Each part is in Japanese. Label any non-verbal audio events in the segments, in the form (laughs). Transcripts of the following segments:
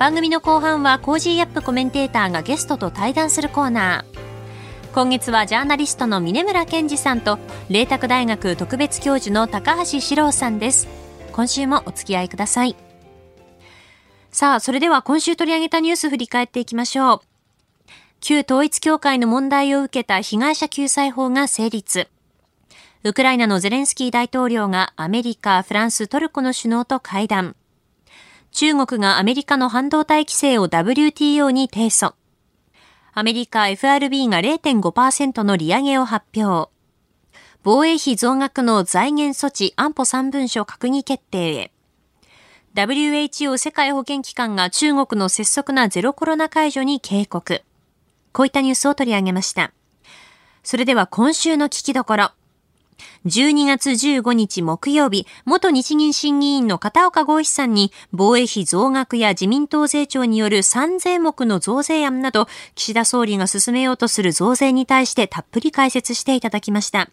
番組の後半は Cozy up コメンテーターがゲストと対談するコーナー。今月はジャーナリストの峯村健司さんと麗澤大学特別教授の高橋史朗さんです。今週もお付き合いください。さあそれでは今週取り上げたニュース振り返っていきましょう。旧統一教会の問題を受けた被害者救済法が成立。ウクライナのゼレンスキー大統領がアメリカ、フランス、トルコの首脳と会談。中国がアメリカの半導体規制を WTO に提訴。アメリカ FRB が0.5%の利上げを発表。防衛費増額の財源措置安保3文書閣議決定へ。WHO 世界保健機関が中国の拙速なゼロコロナ解除に警告。こういったニュースを取り上げました。それでは今週の聞きどころ。12月15日木曜日、元日銀審議員の片岡剛志さんに防衛費増額や自民党税調による3税目の増税案など、岸田総理が進めようとする増税に対してたっぷり解説していただきました。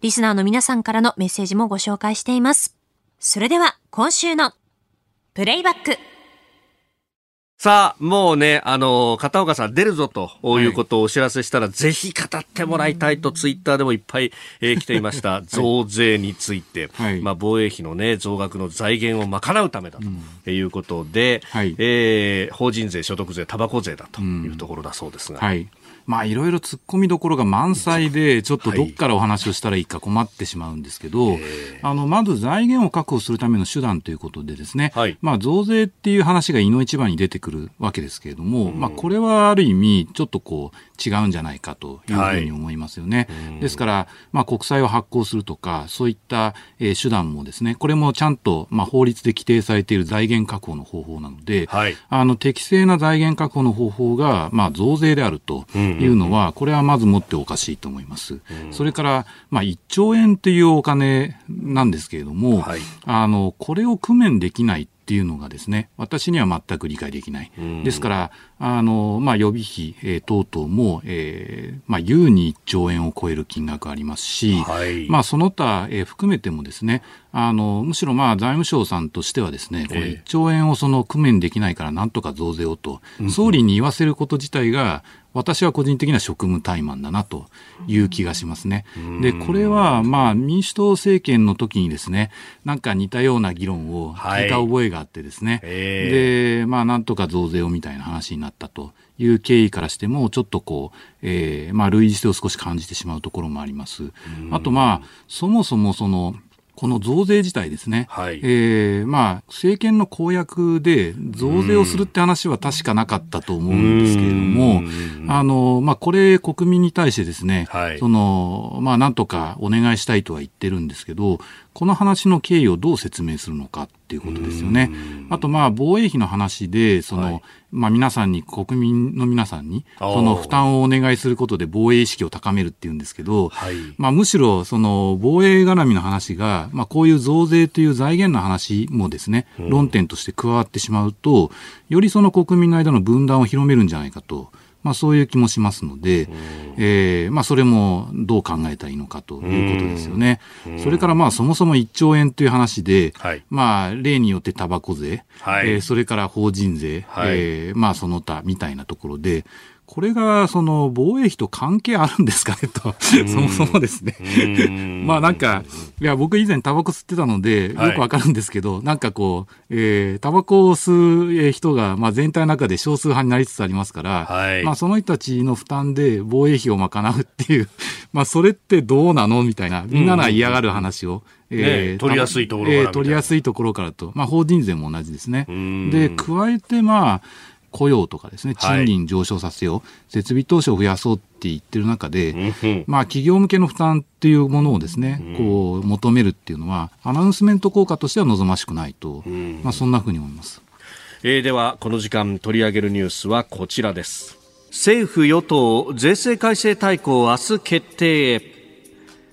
リスナーの皆さんからのメッセージもご紹介しています。それでは今週のプレイバック。さあ、もうね、あの、片岡さん出るぞということをお知らせしたら、はい、ぜひ語ってもらいたいとツイッターでもいっぱい、えー、(laughs) 来ていました。増税について、はい、まあ、防衛費のね、増額の財源を賄うためだということで、うんはい、えー、法人税、所得税、タバコ税だというところだそうですが。うんはいまあいろいろ突っ込みどころが満載で、ちょっとどっからお話をしたらいいか困ってしまうんですけど、はい、あの、まず財源を確保するための手段ということでですね、はい、まあ増税っていう話がいの一番に出てくるわけですけれども、うん、まあこれはある意味、ちょっとこう、違うんじゃないかというふうに思いますよね。はい、ですから、まあ国債を発行するとか、そういった、えー、手段もですね、これもちゃんと、まあ法律で規定されている財源確保の方法なので、あの、適正な財源確保の方法が、まあ増税であるというのは、これはまずもっておかしいと思います。それから、まあ、1兆円っていうお金なんですけれども、はい、あの、これを工面できないっていうのがですね、私には全く理解できない。ですから、あの、まあ、予備費、えー、等々も、えー、まあ、優に1兆円を超える金額ありますし、はい、まあ、その他、えー、含めてもですね、あの、むしろまあ、財務省さんとしてはですね、これ1兆円をその工面できないからなんとか増税をと、総理に言わせること自体が、私は個人的には職務怠慢だなという気がしますね。で、これは、まあ、民主党政権の時にですね、なんか似たような議論を聞いた覚えがあってですね、はい、で、まあ、なんとか増税をみたいな話になったという経緯からしても、ちょっとこう、えー、まあ、類似性を少し感じてしまうところもあります。あと、まあ、そもそもその、この増税自体ですね、はい、えー、まあ、政権の公約で増税をするって話は確かなかったと思うんですけれども、あの、まあ、これ国民に対してですね、はい、その、まあ、なんとかお願いしたいとは言ってるんですけど、この話の経緯をどう説明するのかっていうことですよね。あと、まあ、防衛費の話で、その、はい、まあ、皆さんに、国民の皆さんに、その負担をお願いすることで防衛意識を高めるっていうんですけど、はい、まあ、むしろ、その、防衛絡みの話が、まあ、こういう増税という財源の話もですね、論点として加わってしまうと、よりその国民の間の分断を広めるんじゃないかと。まあ、そういう気もしますので、えーまあ、それもどう考えたらいいのかということですよね。それからまあそもそも1兆円という話で、はい、まあ、例によってタバコ税、はい、えー、それから法人税、はい、えー、まあ、その他みたいなところで、これがその防衛費と関係あるんですかねと、そもそもですね。まあなんか、いや、僕以前タバコ吸ってたので、よくわかるんですけど、はい、なんかこう、えー、タバコを吸う人が、まあ全体の中で少数派になりつつありますから、はい、まあその人たちの負担で防衛費を賄うっていう、(laughs) まあそれってどうなのみたいな、みんなが嫌がる話を。えー、取りやすいところから、えー、取りやすいところからと。まあ法人税も同じですね。で、加えてまあ、雇用とかですね、賃金上昇させよう、はい、設備投資を増やそうって言ってる中で、まあ企業向けの負担っていうものをですね、こう求めるっていうのは、アナウンスメント効果としては望ましくないと、まあそんなふうに思います。えー、では、この時間取り上げるニュースはこちらです。政府与党税制改正大綱明日決定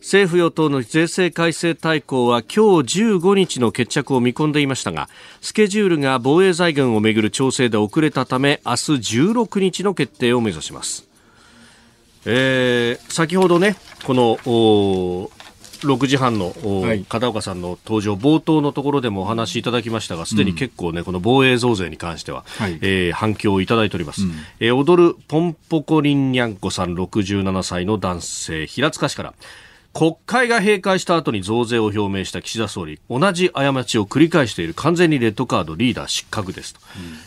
政府与党の税制改正大綱は今日15日の決着を見込んでいましたがスケジュールが防衛財源をめぐる調整で遅れたため明日16日の決定を目指します、えー、先ほどねこの6時半の、はい、片岡さんの登場冒頭のところでもお話しいただきましたがすでに結構ね、うん、この防衛増税に関しては、はい、えー、反響をいただいております、うん、えー、踊るポンポコリンニャンコさん67歳の男性平塚市から国会が閉会した後に増税を表明した岸田総理同じ過ちを繰り返している完全にレッドカードリーダー失格ですと、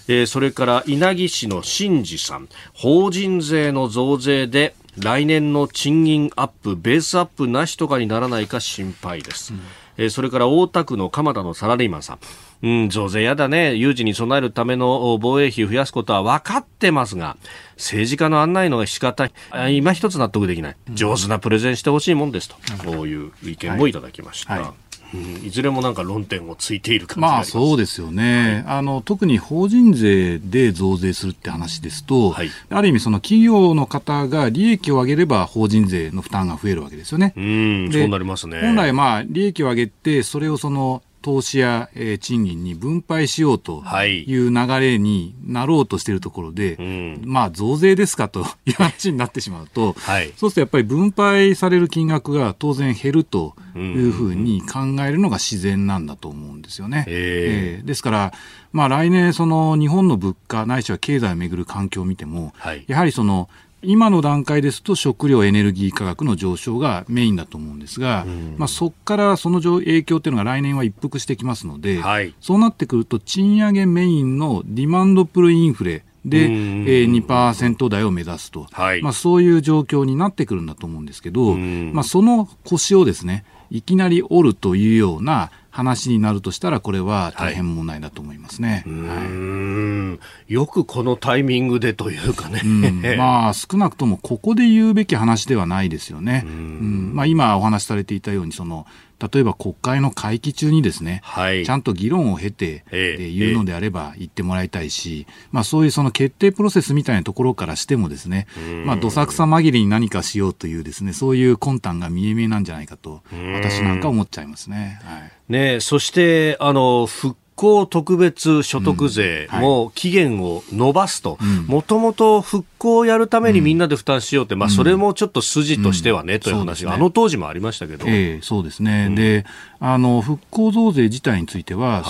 うん、えー、それから稲城市の新次さん法人税の増税で来年の賃金アップベースアップなしとかにならないか心配です、うん、えー、それから大田区の鎌田のサラリーマンさんうん、増税やだね。有事に備えるための防衛費を増やすことは分かってますが、政治家の案内の仕方、今一つ納得できない。上手なプレゼンしてほしいもんですと、こういう意見もいただきました。はい。はい。いずれもなんか論点をついている感じまあそうですよね、はい、あの特に法人税で増税するって話ですと、はい、ある意味、その企業の方が利益を上げれば法人税の負担が増えるわけですよね。うんそうなりますね。本来、まあ、利益を上げて、それをその投資や、えー、賃金に分配しようとい。う流れになろうとしているところで、はい、まあ増税ですかと (laughs) いう話になってしまうと、はい、そうするとやっぱり分配される金額が当然減るというふうに考えるのが自然なんだと思うんですよね。えー、ですから、まあ来年その日本の物価ないしは経済をめぐる環境を見ても、はい、やはりその今の段階ですと食料エネルギー価格の上昇がメインだと思うんですが、うん、まあ、そこからその影響というのが来年は一服してきますので、はい、そうなってくると賃上げメインのディマンドプルインフレで、えー、2%台を目指すと、はい、まあ、そういう状況になってくるんだと思うんですけど、まあ、その腰をですねいきなり折るというような話になるとしたら、これは大変問題だと思いますね。はい、よくこのタイミングでというかね。まあ、少なくともここで言うべき話ではないですよね。うんまあ、今お話しされていたように、その、例えば国会の会期中にですね、はい、ちゃんと議論を経て、えー、言うのであれば言ってもらいたいし、まあ、そういうその決定プロセスみたいなところからしてもですね、まあ、どさくさ紛れに何かしようというですね、そういう魂胆が見え見えなんじゃないかと、私なんか思っちゃいますね。はい、ねそして、あの、復興特別所得税も期限を延ばすと、もともと復興をやるためにみんなで負担しようって、まあ、それもちょっと筋としてはね、という話が、あの当時もありましたけど、えー、そうですね、であの復興増税自体については、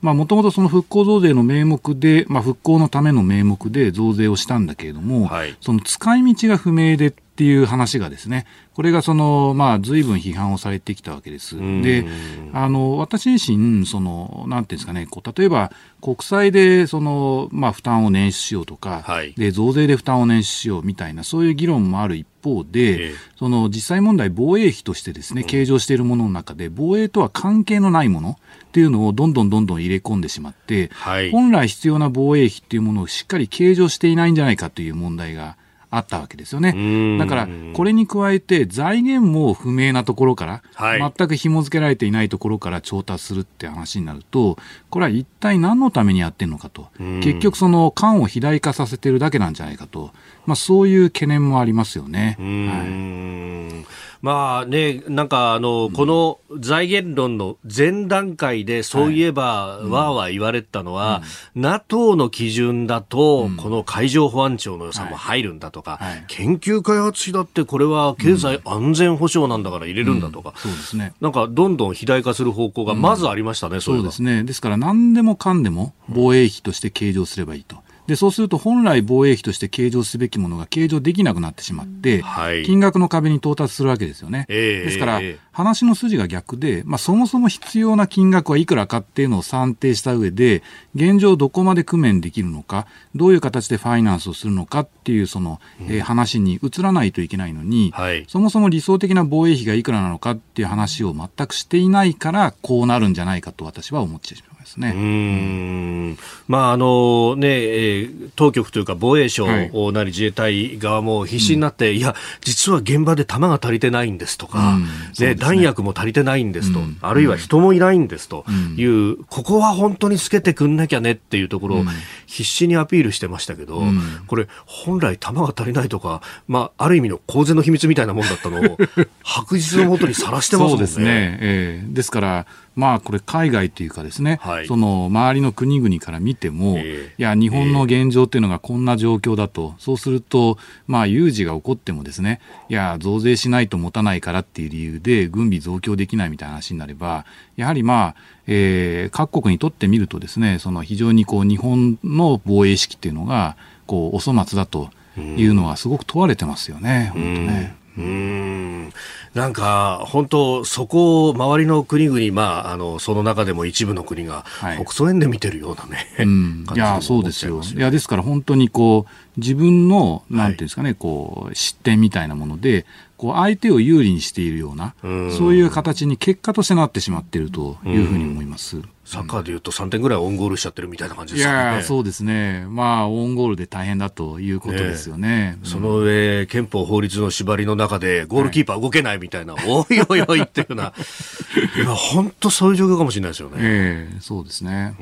もともとその復興増税の名目で、まあ、復興のための名目で増税をしたんだけれども、はい、その使い道が不明でっていう話がですね、これがその、まあ、随分批判をされてきたわけです。で、あの、私自身、その、なんていうんですかね、こう、例えば、国債で、その、まあ、負担を捻出しようとか、はい、で、増税で負担を捻出しようみたいな、そういう議論もある一方で、えその、実際問題、防衛費としてですね、計上しているものの中で、防衛とは関係のないものっていうのをどんどんどんどん入れ込んでしまって、はい、本来必要な防衛費っていうものをしっかり計上していないんじゃないかという問題が、あったわけですよね。だから、これに加えて財源も不明なところから、はい、全く紐付けられていないところから調達するって話になると、これは一体何のためにやってるのかと、結局その官を肥大化させてるだけなんじゃないかと、まあそういう懸念もありますよね。はい。まあね、なんかあの、この財源論の前段階で、そういえば、わーわー言われたのは、NATO の基準だと、この海上保安庁の予算も入るんだとか、研究開発費だってこれは経済安全保障なんだから入れるんだとか、そうですね。なんかどんどん肥大化する方向がまずありましたね、そうですね。ですから何でもかんでも防衛費として計上すればいいと。で、そうすると本来防衛費として計上すべきものが計上できなくなってしまって、はい、金額の壁に到達するわけですよね。えー、ですから、話の筋が逆で、まあ、そもそも必要な金額はいくらかっていうのを算定した上で、現状どこまで工面できるのか、どういう形でファイナンスをするのかっていうその、うん、えー、話に移らないといけないのに、はい、そもそも理想的な防衛費がいくらなのかっていう話を全くしていないから、こうなるんじゃないかと私は思ってしまいますね。うん。まああのね、えー、当局というか防衛省なり自衛隊側も必死になって、いや、実は現場で弾が足りてないんですとか、うん。ね、弾薬も足りてないんですと、あるいは人もいないんですという、ここは本当につけてくんなきゃねっていうところを必死にアピールしてましたけど、これ、本来弾が足りないとか、まあ、ある意味の公然の秘密みたいなもんだったのを、白日のもとにさらしてますもんね。(laughs) そうですね。えー、ですから、まあ、これ海外というかですね、はい、その周りの国々から見ても、えー、いや日本の現状っていうのがこんな状況だと、そうすると、まあ、有事が起こってもですねいや増税しないと持たないからっていう理由で軍備増強できないみたいな話になればやはりまあえー、各国にとってみるとですねその非常にこう日本の防衛意識っていうのがこうお粗末だというのはすごく問われてますよね、本当ね。うん。なんか本当、そこを周りの国々、まあ、あのその中でも一部の国が、北総園で見てるようなね、うん、(laughs) いやそうですよ、いやですから本当にこう自分のなんていうんですかね、はい、こう失点みたいなもので、こう相手を有利にしているような、うそういう形に結果としてなってしまっているというふうに思います。サッカーでいうと3点ぐらいオンゴールしちゃってるみたいな感じですかね。いやそうですね。まあ、オンゴールで大変だということですよね。ねその上、憲法法律の縛りの中で、ゴールキーパー動けないみたいな、はい、おいおいおいっていうような、いや、本当そういう状況かもしれないですよね。ええー、そうですね。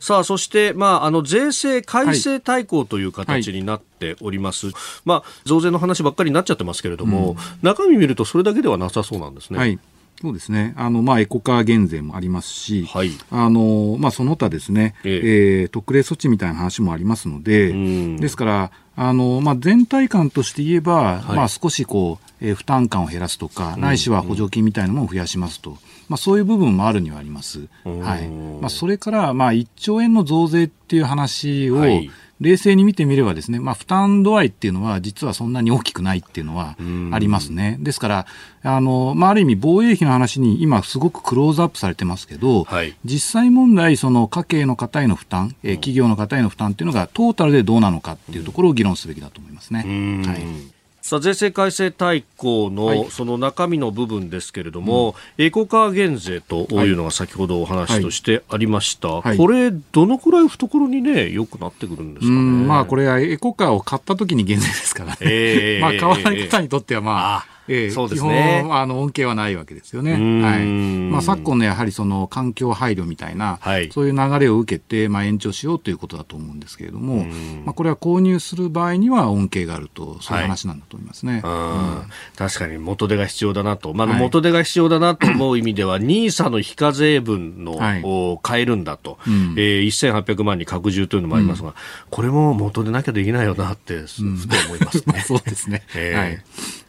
さあ、そして、まあ、あの、税制改正大綱という形になっております。はいはい、まあ、増税の話ばっかりになっちゃってますけれども、うん、中身見るとそれだけではなさそうなんですね。はいそうですね。あの、まあ、エコカー減税もありますし、はい、あの、まあ、その他ですね、えええー、特例措置みたいな話もありますので、ですから、あの、まあ、全体感として言えば、はい、まあ、少しこう、えー、負担感を減らすとか、ないしは補助金みたいなものを増やしますと。まあ、そういう部分もあるにはあります。はい。まあ、それから、まあ、1兆円の増税っていう話を、はい冷静に見てみればですね、まあ、負担度合いっていうのは実はそんなに大きくないっていうのはありますね。ですから、あの、まあ、ある意味防衛費の話に今すごくクローズアップされてますけど、はい、実際問題、その家計の方への負担、えー、企業の方への負担っていうのがトータルでどうなのかっていうところを議論すべきだと思いますね。はい。さあ税制改正大綱のその中身の部分ですけれども、うん、エコカー減税というのが先ほどお話としてありました、はいはい、これ、どのくらい懐にね、よくなってくるんですかね？まあ、これはエコカーを買った時に減税ですからね。えー、(laughs) まあ、買わない方にとっては、まあ、えー、そうですね、基本あの恩恵はないわけですよね。はい。まあ、昨今のやはりその環境配慮みたいな、はい、そういう流れを受けて、まあ、延長しようということだと思うんですけれども、まあ、これは購入する場合には恩恵があると、そういう話なんだと思いますね。はい、確かに元手が必要だなと、まあ、元手が必要だなと思う意味では、ニーサの非課税分の、はい、を変えるんだと、うん、えー、1800万に拡充というのもありますが、うん、これも元でなきゃできないよなって、ふと思いますね。(laughs) そうですね。(laughs) えー、はい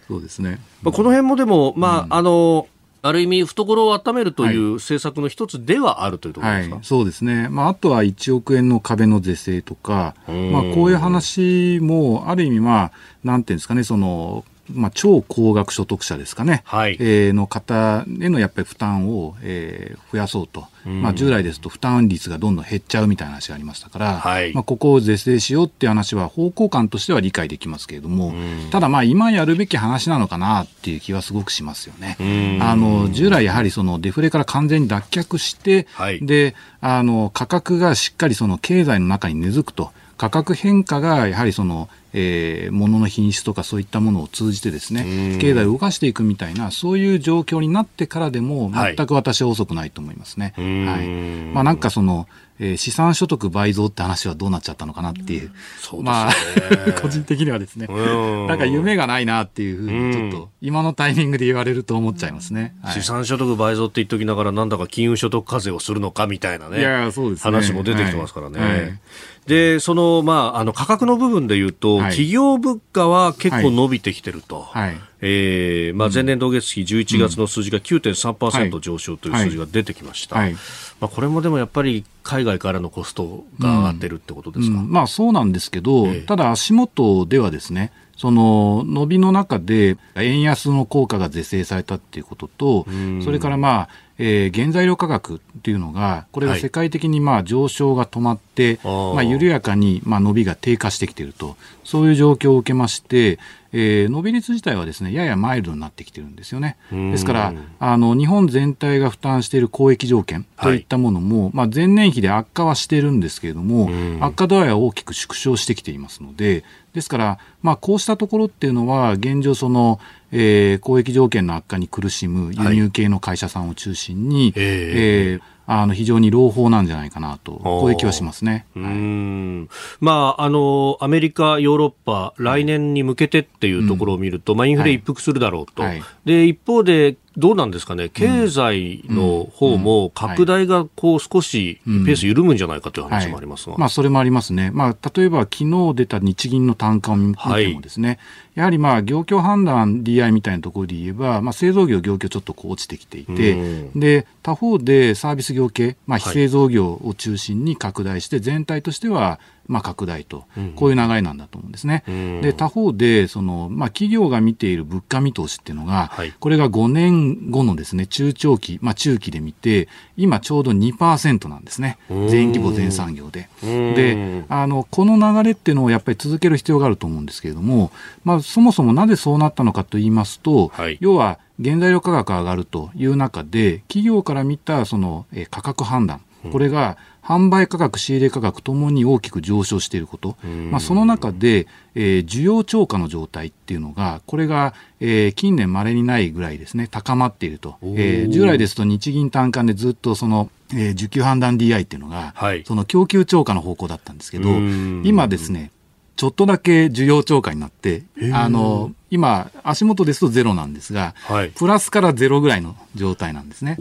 そうですね。まあ、この辺もでも、まあ、あの、ある意味、懐を温めるという政策の一つではあるというところですか、はい、そうですね、まあ、あとは1億円の壁の是正とか、まあ、こういう話も、ある意味、まあ、なんていうんですかね、そのまあ、超高額所得者ですかね、はい、えー、の方へのやっぱり負担を、えー、増やそうと、まあ、従来ですと負担率がどんどん減っちゃうみたいな話がありましたから、はい、まあ、ここを是正しようっていう話は方向感としては理解できますけれども、ただまあ今やるべき話なのかなっていう気はすごくしますよね。あの従来やはりそのデフレから完全に脱却して、はい、であの価格がしっかりその経済の中に根付くと。価格変化がやはりその、えー、物の品質とかそういったものを通じてですね経済を動かしていくみたいなそういう状況になってからでも全く私は遅くないと思いますね。はい、まあ、なんかそのえー、資産所得倍増って話はどうなっちゃったのかなっていう。うね、まあ、(laughs) 個人的にはですね。なんか夢がないなっていうふうに、ちょっと、今のタイミングで言われると思っちゃいますね。はい、資産所得倍増って言っときながら、なんだか金融所得課税をするのかみたいなね。いや、そうです、ね、話も出てきてますからね。はいはいで、その、まあ、あの、価格の部分で言うと、はい、企業物価は結構伸びてきてると。はい。えー、まあ、前年同月比11月の数字が9.3%上昇という数字が出てきました。はい。まあ、これもでもやっぱり海外からのコストが上がってるってことですか、うん。うん、まあ、そうなんですけど、えー、ただ足元ではですね、その伸びの中で円安の効果が是正されたっていうことと、それからまあ、えー、原材料価格っていうのが、これが世界的にまあ上昇が止まって、はい、まあ緩やかにまあ伸びが低下してきていると、そういう状況を受けまして、えー、伸び率自体はですねややマイルドになってきてるんですよね。ですからあの日本全体が負担している交易条件といったものも、はい、まあ、前年比で悪化はしてるんですけれども悪化度合いは大きく縮小してきていますのでですから、まあ、こうしたところっていうのは現状その、えー、交易条件の悪化に苦しむ輸入系の会社さんを中心に、はい、えーあの非常に朗報なんじゃないかなと、こういう気はしますね。うん、まあ、あの、アメリカ、ヨーロッパ、来年に向けてっていうところを見ると、うん、まあ、インフレ一服するだろうと。はい、で、一方で、どうなんですかね、経済の方も拡大がこう少しペース緩むんじゃないかという話もありますが、まあ、それもありますね、まあ、例えば昨日出た日銀の単価を見てもですね、はい、やはりまあ業況判断 DI みたいなところで言えば、まあ、製造業、業況ちょっとこう落ちてきていて、で他方でサービス業系、まあ、非製造業を中心に拡大して、全体としてはまあ、拡大と、こういう流れなんだと思うんですね。うん、で他方でその、まあ、企業が見ている物価見通しっていうのが、はい、これが5年後のですね中長期、まあ、中期で見て今ちょうど2%なんですね。全規模全産業で。であのこの流れっていうのをやっぱり続ける必要があると思うんですけれども、まあ、そもそもなぜそうなったのかと言いますと、はい、要は原材料価格が上がるという中で企業から見たその、え価格判断これが販売価格、仕入れ価格ともに大きく上昇していること、まあ、その中で、えー、需要超過の状態っていうのが、これが、えー、近年稀にないぐらいですね、高まっていると。えー、従来ですと日銀単価でずっとその、えー、需給判断 DI っていうのが、はい、その供給超過の方向だったんですけど、今ですね、ちょっとだけ需要超過になって、あの、今、足元ですとゼロなんですが、はい、プラスからゼロぐらいの状態なんですね。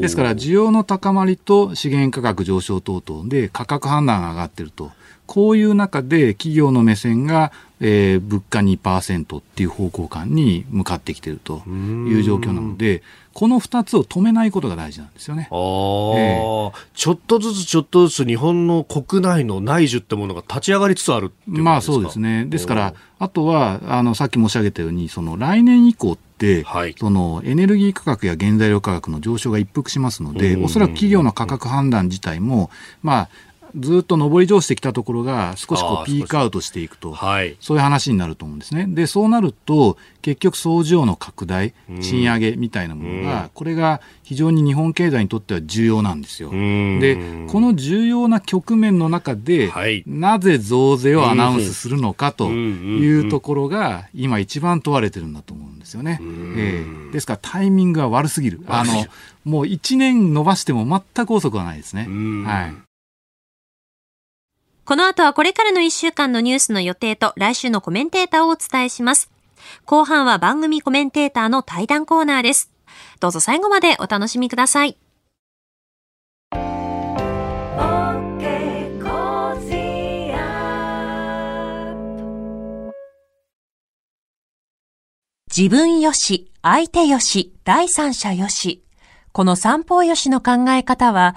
ですから、需要の高まりと資源価格上昇等々で価格判断が上がっていると。こういう中で企業の目線が、えー、物価2%っていう方向感に向かってきているという状況なので、この2つを止めないことが大事なんですよね。あえー、ちょっとずつちょっとずつ日本の国内の内需ってものが立ち上がりつつあるまあそうですね。ですから、あとは、あの、さっき申し上げたように、その来年以降って、はい、そのエネルギー価格や原材料価格の上昇が一服しますので、おそらく企業の価格判断自体も、まあ、ずっと上り調子してきたところが少しこうピークアウトしていくと、はい、そういう話になると思うんですね。で、そうなると、結局総需要の拡大、賃上げみたいなものが、これが非常に日本経済にとっては重要なんですよ。で、この重要な局面の中で、はい、なぜ増税をアナウンスするのかというところが、今一番問われてるんだと思うんですよね。えー、ですからタイミングが悪すぎる。あの、もう1年伸ばしても全く遅くはないですね。はい。この後はこれからの1週間のニュースの予定と来週のコメンテーターをお伝えします。後半は番組コメンテーターの対談コーナーです。どうぞ最後までお楽しみください。自分よし、相手よし、第三者よし。この三方よしの考え方は、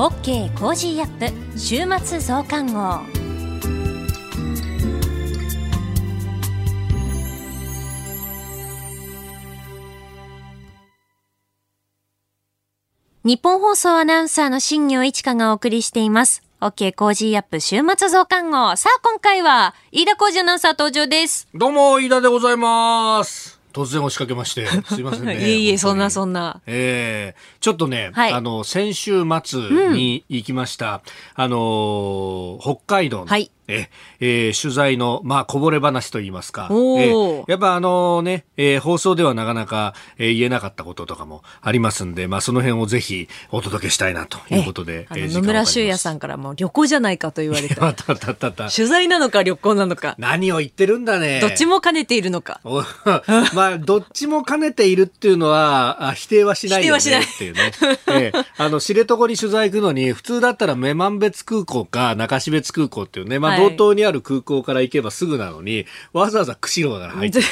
OK コージーアップ週末増刊号日本放送アナウンサーの新業一華がお送りしています。OK Cozy up 週末増刊号。さあ、今回は、飯田浩司アナウンサー登場です。どうも、飯田でございます。突然押しかけまして、(laughs) すいませんね。いえいえ、そんなそんな。ええー、ちょっとね、はい、あの、先週末に行きました、うん、あの、北海道の、はいええー、取材の、まあ、こぼれ話といいますか、えー、やっぱあのね、えー、放送ではなかなか、えー、言えなかったこととかもありますんで、まあ、その辺をぜひお届けしたいなということで、えー、野村修也さんからも旅行じゃないかと言われて (laughs) 取材なのか旅行なのか。何を言ってるんだね。どっちも兼ねているのか。(laughs) まあどっちも兼ねているっていうのはあ否定はしないよねっていうね、えー、あの知床に取材行くのに普通だったら女満別空港か中標津空港っていうね、まあ、道東にある空港から行けばすぐなのに、わざわざ釧路から入って、ね、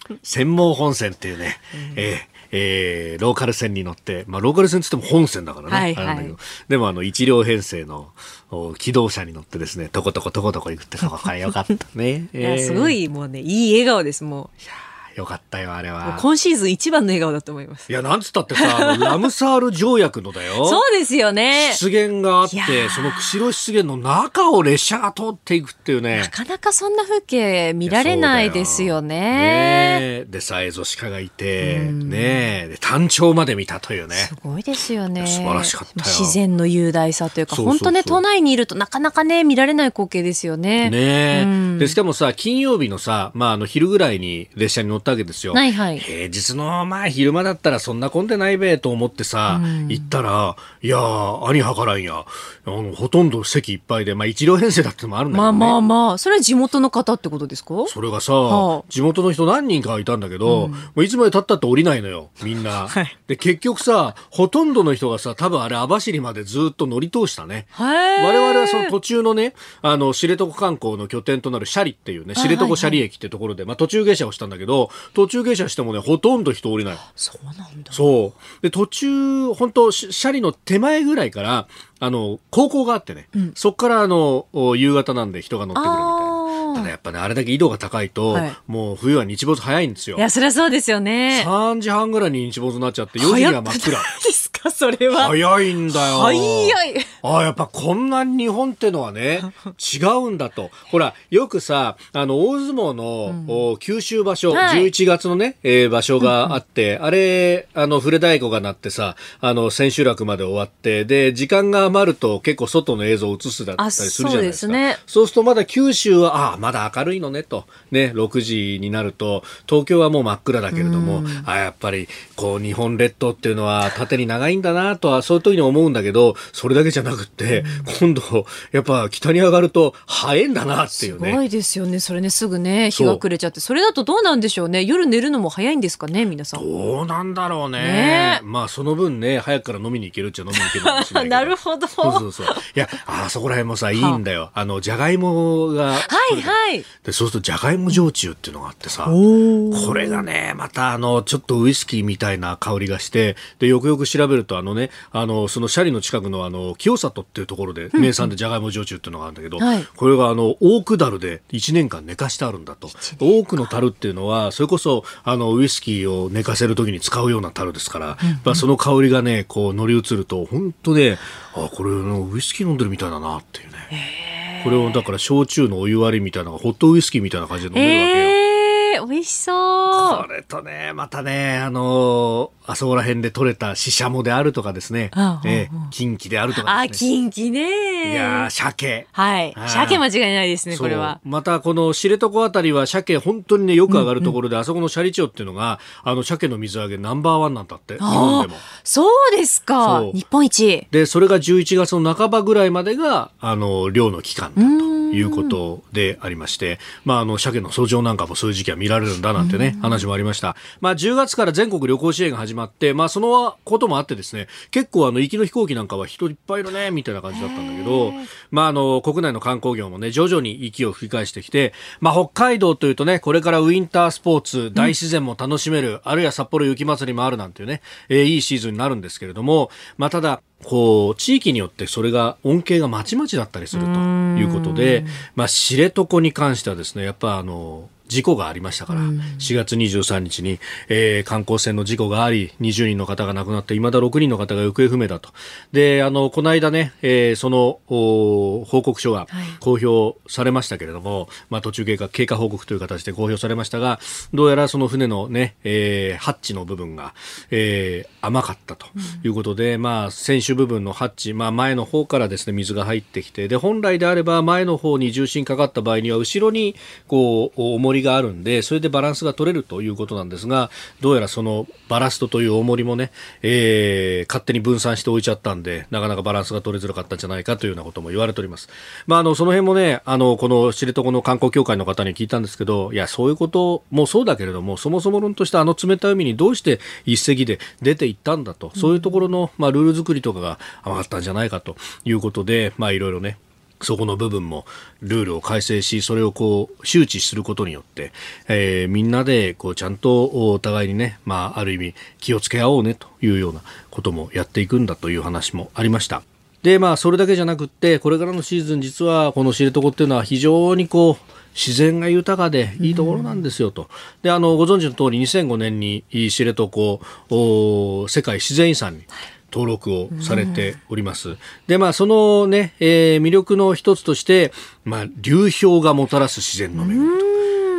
(laughs) 専門本線っていうね、えーえー、ローカル線に乗って、まあ、ローカル線って言っても本線だからね。はいはい、でも、あの、一両編成の機動車に乗ってですね、とことことことこ行くって、そこからよかったね。(laughs) えー、すごい、もうね、いい笑顔です、もう。よかったよ、あれは。今シーズン一番の笑顔だと思います。いや、なんつったってさ、(laughs) ラムサール条約のだよ。そうですよね。湿原があって、その釧路湿原の中を列車が通っていくっていうね。なかなかそんな風景見られないですよね。ねでさ、エゾシカがいて、ねで、単調まで見たというね。すごいですよね。素晴らしかった自然の雄大さというか、本当ね、都内にいるとなかなかね、見られない光景ですよね。ねで、しかもさ、金曜日のさ、まあ、あの、昼ぐらいに列車に乗ったわけですよ。はいはい。はい、平日のまあ昼間だったらそんな混んでないべと思ってさ、うん、行ったらいや兄はからんや。あのほとんど席いっぱいで、まあ、一両編成だってのもあるんだけど、ね、まあまあまあ。それは地元の方ってことですか？それがさ、はあ、地元の人何人かいたんだけど、うん、もういつまでたったって降りないのよみんな、(laughs) はい、で結局さほとんどの人がさ多分あれ網走までずっと乗り通したね。我々はその途中のねあの知床観光の拠点となる斜里っていうね知床斜里駅ってところで、まあ、途中下車をしたんだけど途中下車してもねほとんど人降りない。そうなんだ。そう。で途中本当シャリの手前ぐらいからあの高校があってね、うん、そこからあの夕方なんで人が乗ってくるみたいな。ただやっぱね、あれだけ緯度が高いと、はい、もう冬は日没早いんですよ。いや、そりゃそうですよね。3時半ぐらいに日没になっちゃって、4時には真っ暗。か、それは。早いんだよ。早い。ああ、やっぱこんなに日本ってのはね、違うんだと。ほら、よくさ、あの、大相撲の、うん、九州場所、はい、11月のね、えー、場所があって、うん、あれ、あの、触れ太鼓が鳴ってさ、あの、千秋楽まで終わって、で、時間が余ると結構外の映像を映すだったりするじゃないですか。そうですね。そうするとまだ九州は、ああ、まだ明るいのねと、ね、6時になると、東京はもう真っ暗だけれども、あやっぱり、こう、日本列島っていうのは縦に長いんだなとは、そういう時に思うんだけど、それだけじゃなくて、今度、やっぱ北に上がると、早いんだなっていうね。すごいですよね。それね、すぐね、日が暮れちゃって、それだとどうなんでしょうね。夜寝るのも早いんですかね、皆さん。どうなんだろうね。ねまあ、その分ね、早くから飲みに行けるっちゃ飲みに行けるかもしれない (laughs) なるほど。そうそうそう。いや、あそこら辺もさ、いいんだよ。あの、じゃがいもが。はいはい。で、そうすると、じゃがいも焼酎っていうのがあってさ、これがね、またあの、ちょっとウイスキーみたいな香りがして、で、よくよく調べると、あのね、あの、そのシャリの近くのあの、清里っていうところで、名産でじゃがいも焼酎っていうのがあるんだけど、はい、これがあの、オークダルで1年間寝かしてあるんだと。多くの樽っていうのは、それこそ、あの、ウイスキーを寝かせるときに使うような樽ですから、うんうん、まあ、その香りがね、こう乗り移ると、本当ね、あ、これのウイスキー飲んでるみたいだなっていうね。これをだから焼酎のお湯割りみたいなホットウイスキーみたいな感じで飲めるわけよ。えー、美味しそう。これとね、またね、あのー、あそこら辺で取れたししゃもであるとかですね、えー、近畿であるとか、ね、あ、近畿ね。いや鮭。はい。鮭間違いないですね、これは。またこの知床あたりは鮭本当にね、よく上がるところで、うんうん、あそこの斜里町っていうのが、あの鮭の水揚げナンバーワンなんだって、日本でも。そうですか。日本一。で、それが11月の半ばぐらいまでが、あの、漁の期間だと。いうことでありまして、まあ、あの、鮭の遡上なんかもそういう時期は見られるんだなんてね、話もありました。まあ、10月から全国旅行支援が始まって、まあ、そのこともあってですね、結構あの、行きの飛行機なんかは人いっぱいいるね、みたいな感じだったんだけど、まあ、あの、国内の観光業もね、徐々に息を吹き返してきて、まあ、北海道というとね、これからウィンタースポーツ、大自然も楽しめる、うん、あるいは札幌雪まつりもあるなんていうね、えー、いいシーズンになるんですけれども、まあ、ただ、こう、地域によってそれが恩恵がまちまちだったりするということで、まあ、知床に関してはですね、やっぱあの、事故がありましたから、うん、4月23日に、えー、観光船の事故があり、20人の方が亡くなって、いまだ6人の方が行方不明だと。で、あの、この間ね、えー、その、報告書が公表されましたけれども、はい、まあ途中経過、経過報告という形で公表されましたが、どうやらその船のね、えー、ハッチの部分が、えー、甘かったということで、うん、まあ、船首部分のハッチ、まあ前の方からですね、水が入ってきて、で、本来であれば前の方に重心かかった場合には、後ろに、こう、重りがあるんで、それでバランスが取れるということなんですが、どうやらそのバラストという重りもね、えー、勝手に分散しておいちゃったんで、なかなかバランスが取れづらかったんじゃないかというようなことも言われております。まあ、あの、その辺もね、あの、この知床の観光協会の方に聞いたんですけど、いや、そういうこともそうだけれども、そもそも論としてあの冷たい海にどうして一隻で出ていったんだと、そういうところの、まあ、ルール作りとかが甘かったんじゃないかということで、まあ、いろいろね、そこの部分もルールを改正し、それをこう周知することによって、えー、みんなでこうちゃんとお互いにね、まあ、ある意味気をつけ合おうねというようなこともやっていくんだという話もありました。で、まあ、それだけじゃなくって、これからのシーズン、実はこの知床っていうのは非常にこう、自然が豊かでいいところなんですよと。で、あの、ご存知の通り2005年に知床を世界自然遺産に登録をされております。で、まあ、そのね、えー、魅力の一つとして、まあ、流氷がもたらす自然の恵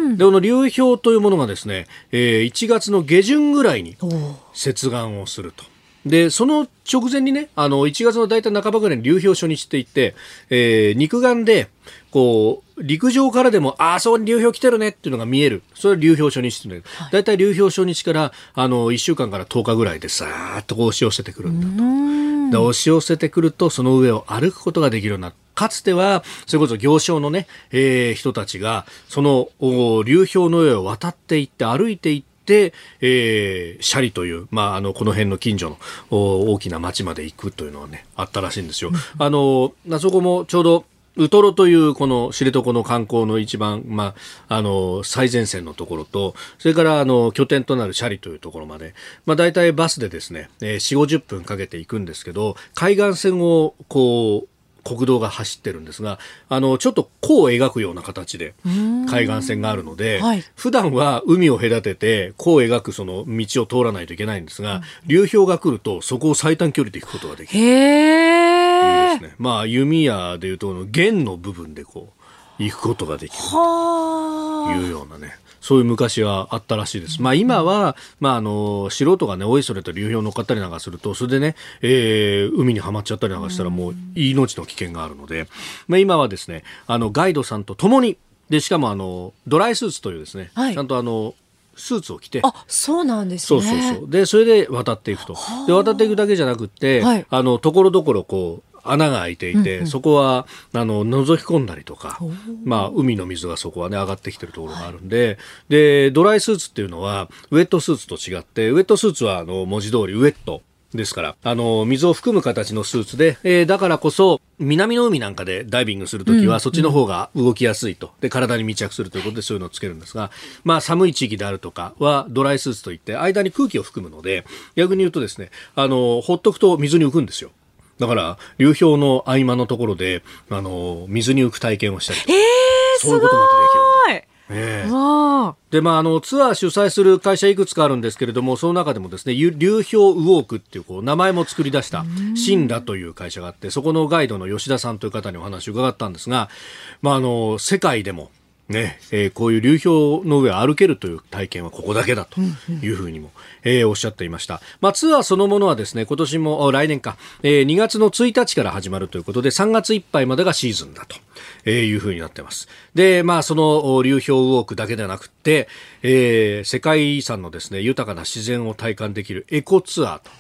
み。で、この流氷というものがですね、えー、1月の下旬ぐらいに接岸をすると。で、その直前にね、あの、1月の大体半ばぐらいに流氷初日って言って、えー、肉眼で、こう、陸上からでも、ああ、そこに流氷来てるねっていうのが見える。それは流氷初日っていうのはい、大体流氷初日から、あの、1週間から10日ぐらいでさーっとこう押し寄せてくるんだと。で、押し寄せてくると、その上を歩くことができるようになる。かつては、それこそ行商のね、えー、人たちが、その、流氷の上を渡っていって、歩いていって、で、えー、シャリという、まあ、あの、この辺の近所の大きな町まで行くというのはね、あったらしいんですよ。あの、あそこもちょうど、ウトロというこの知床の観光の一番、まあ、あの、最前線のところと、それからあの、拠点となるシャリというところまで、まあ、大体バスでですね、えー、4、50分かけて行くんですけど、海岸線をこう、国道が走ってるんですが、あの、ちょっと弧を描くような形で海岸線があるので、はい、普段は海を隔てて弧を描くその道を通らないといけないんですが、うん、流氷が来るとそこを最短距離で行くことができる。ですね。まあ、弓矢でいうと、弦の部分でこう、行くことができるというようなね。そういう昔はあったらしいです。まあ今は、まああの、素人がね、おいそれと流氷乗っかったりなんかすると、それでね、えー、海にはまっちゃったりなんかしたらもう命の危険があるので、まあ今はですね、あの、ガイドさんと共に、で、しかもあの、ドライスーツというですね、はい、ちゃんとあの、スーツを着て。あ、そうなんですね。そうそうそう。で、それで渡っていくと。で、渡っていくだけじゃなくて、はい、あの、ところどころこう、穴が開いていて、うんうん、そこはあの覗き込んだりとか、まあ、海の水がそこはね上がってきてるところがあるんではい、でドライスーツっていうのはウェットスーツと違ってウェットスーツはあの文字通りウェットですから、あの、水を含む形のスーツで、えー、だからこそ、南の海なんかでダイビングするときは、そっちの方が動きやすいと。で、体に密着するということでそういうのをつけるんですが、まあ、寒い地域であるとかは、ドライスーツといって、間に空気を含むので、逆に言うとですね、あの、ほっとくと水に浮くんですよ。だから、流氷の合間のところで、あの、水に浮く体験をしたりとか、えー、そういうことまでできる。えー、で、まあ、あの、ツアー主催する会社いくつかあるんですけれども、その中でもですね、流氷ウォークっていう、こう、名前も作り出した、シンラという会社があって、そこのガイドの吉田さんという方にお話を伺ったんですが、まあ、あの、世界でも、ねえー、こういう流氷の上を歩けるという体験はここだけだというふうにも、えー、おっしゃっていました。まあ、ツアーそのものはですね、今年も、来年か、えー、2月の1日から始まるということで、3月いっぱいまでがシーズンだと、えいうふうになってます。で、まあ、その流氷ウォークだけではなくて、え世界遺産のですね、豊かな自然を体感できるエコツアーと。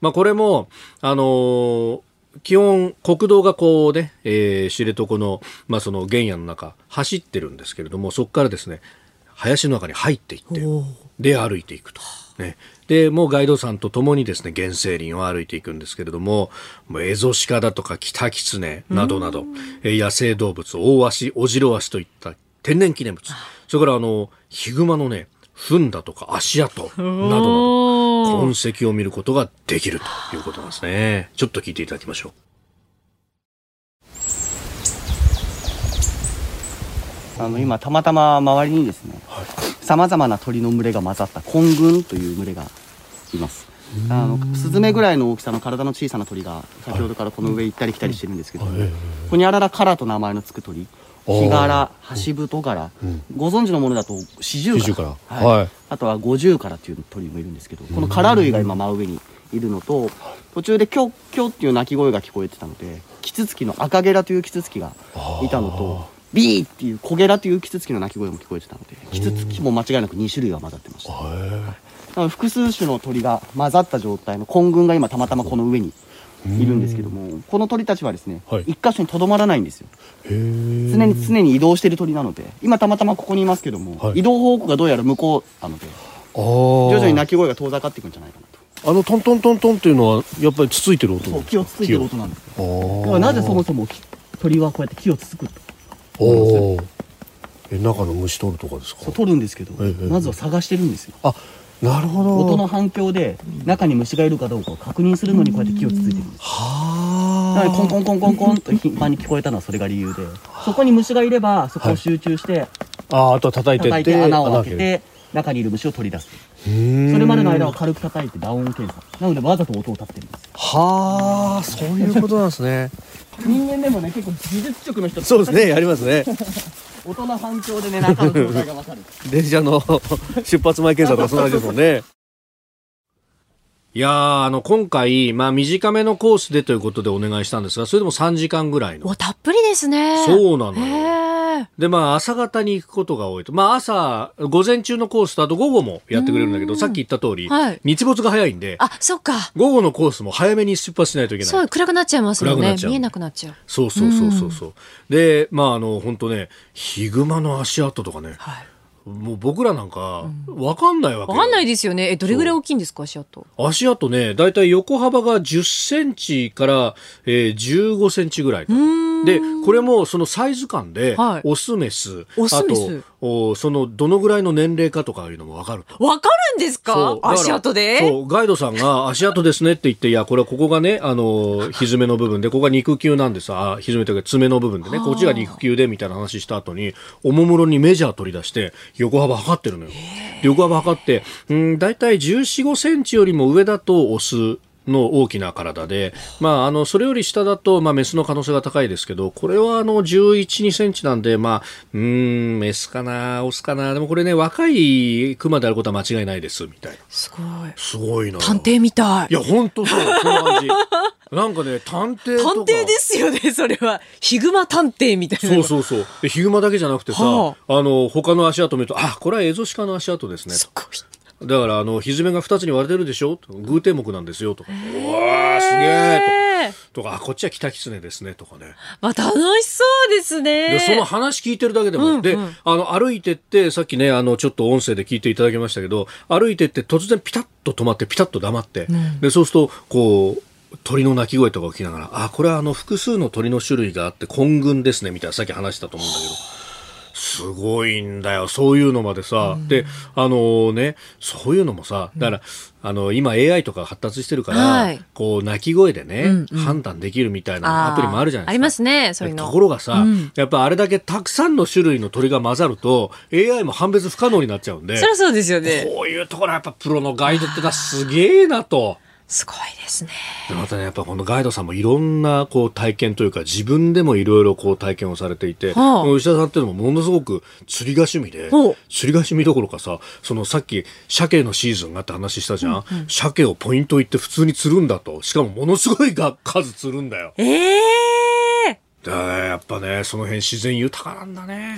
まあ、これも、あの基本、国道がこうね、えー、知床の、まあ、その原野の中、走ってるんですけれども、そこからですね、林の中に入っていって、で、歩いていくと。ね。で、もうガイドさんと共にですね、原生林を歩いていくんですけれども、もうエゾシカだとかキタキツネなどなど、え野生動物、オオワシ、オジロワシといった天然記念物、それからあの、ヒグマのね、糞だとか足跡などなど痕跡を見ることができるということなんですね。ちょっと聞いていただきましょう。あの今たまたま周りにですねさまざまな鳥の群れが混ざった混群という群れがいます。あのスズメぐらいの大きさの体の小さな鳥が先ほどからこの上行ったり来たりしてるんですけど、ここにあららカラと名前の付く鳥ヒガラ、ハシブトガラ、うん、ご存知のものだとシジュウカラ、はい、あとはゴジュウカラっていう鳥もいるんですけどこのカラ類が今真上にいるのと途中でキョッキョっていう鳴き声が聞こえてたのでキツツキの赤ゲラというキツツキがいたのとビーっていう小ゲラというキツツキの鳴き声も聞こえてたのでキツツキも間違いなく2種類が混ざってました、はい、複数種の鳥が混ざった状態の混群が今たまたまこの上にいるんですけどもこの鳥たちはですね、はい、一箇所にとどまらないんですよ。常に常に移動している鳥なので。今たまたまここにいますけども、はい、移動方向がどうやら向こうなので徐々に鳴き声が遠ざかっていくんじゃないかなと。あのトントントントンっていうのはやっぱりつついてる音そう木をつついてる音なんです。よなぜそもそも鳥はこうやって木をつつくと。おえ中の虫取るとかですか？取るんですけど、まずは探してるんですよ。あなるほど。音の反響で中に虫がいるかどうかを確認するのにこうやって木をつついてるんです。はあ。コンコンコンコンコンと頻繁に聞こえたのはそれが理由で。そこに虫がいればそこを集中して、はい、ああとは叩いてって穴を開けて。中にいる虫を取り出す。それまでの間は軽く叩いてダウン検査。なのでわざと音を立てるんですはあそういうことなんですね人間でもね結構技術職の人そうですねやりますね。音の反響でね中の状態がわかる。(laughs) 電車の (laughs) 出発前検査とかそんな感じですもんねいやあの、今回、まあ、短めのコースでということでお願いしたんですが、それでも3時間ぐらいの。お、たっぷりですね。そうなのよ。で、まあ、朝方に行くことが多いと。まあ、朝、午前中のコースと、あと午後もやってくれるんだけど、さっき言った通り、はい、日没が早いんで、あ、そっか。午後のコースも早めに出発しないといけない。そう、暗くなっちゃいますもんね。見えなくなっちゃう。そうそうそうそうそう。で、まあ、あの、本当ね、ヒグマの足跡とかね、はいもう僕らなんか、わかんないわけ、わかんないですよね。え、どれぐらい大きいんですか、足跡。足跡ね、だいたい横幅が10センチから、えー、15センチぐらい。で、これもそのサイズ感で、はい、オスメス、オスメス。おそのどのぐらいの年齢かとかいうのもわかるわかるんですか？足跡で？そう、ガイドさんが (laughs) 足跡ですねって言って、いや、これはここがね、あの、ひずめの部分で、ここが肉球なんです。あ、ひずめというか爪の部分でね、こっちが肉球でみたいな話した後に、おもむろにメジャー取り出して、横幅測ってるのよ。横幅測って、うん、だいたい14、5センチよりも上だとオス。の大きな体で、まあ、あの、それより下だと、まあ、メスの可能性が高いですけど、これはあの、11、2センチなんで、まあ、うん、メスかな、オスかな、でもこれね、若いクマであることは間違いないです、みたいな。すごい。すごいな。探偵みたい。いや、本当そう、その感じ。(laughs) なんかね、探偵探偵ですよね、それは。ヒグマ探偵みたいな。そうそうそう。ヒグマだけじゃなくてさ、はあ、あの、他の足跡見ると、あ、これはエゾシカの足跡ですね。すごい。だからあのひずめが2つに割れてるでしょ？偶天目なんですよとか。うわすげえとか。あこっちは北狐ですねとかね、まあ、楽しそうですね。でその話聞いてるだけでも、うんうん、であの歩いてってさっきねあのちょっと音声で聞いていただきましたけど歩いてって突然ピタッと止まってピタッと黙って、うん、でそうするとこう鳥の鳴き声とか聞きながらあこれはあの複数の鳥の種類があって混群ですねみたいなさっき話したと思うんだけど。すごいんだよ。そういうのまでさ。うん、で、あのー、ね、そういうのもさ、だから、あの、今 AI とか発達してるから、はい、こう、鳴き声でね、うんうん、判断できるみたいなアプリもあるじゃないですか。ありますね、そういうの。ところがさ、うん、やっぱあれだけたくさんの種類の鳥が混ざると、AI も判別不可能になっちゃうんで。そりゃそうですよね。こういうところはやっぱプロのガイドってのはすげえなと。すごいですね。でまたね、やっぱこのガイドさんもいろんなこう体験というか、自分でもいろいろこう体験をされていて、はあ、吉田さんっていうのもものすごく釣りが趣味で、釣りが趣味どころかさ、そのさっき鮭のシーズンがって話したじゃん。うんうん、鮭をポイント行って普通に釣るんだと。しかもものすごいが数釣るんだよ。ええーやっぱね、その辺自然豊かなんだね。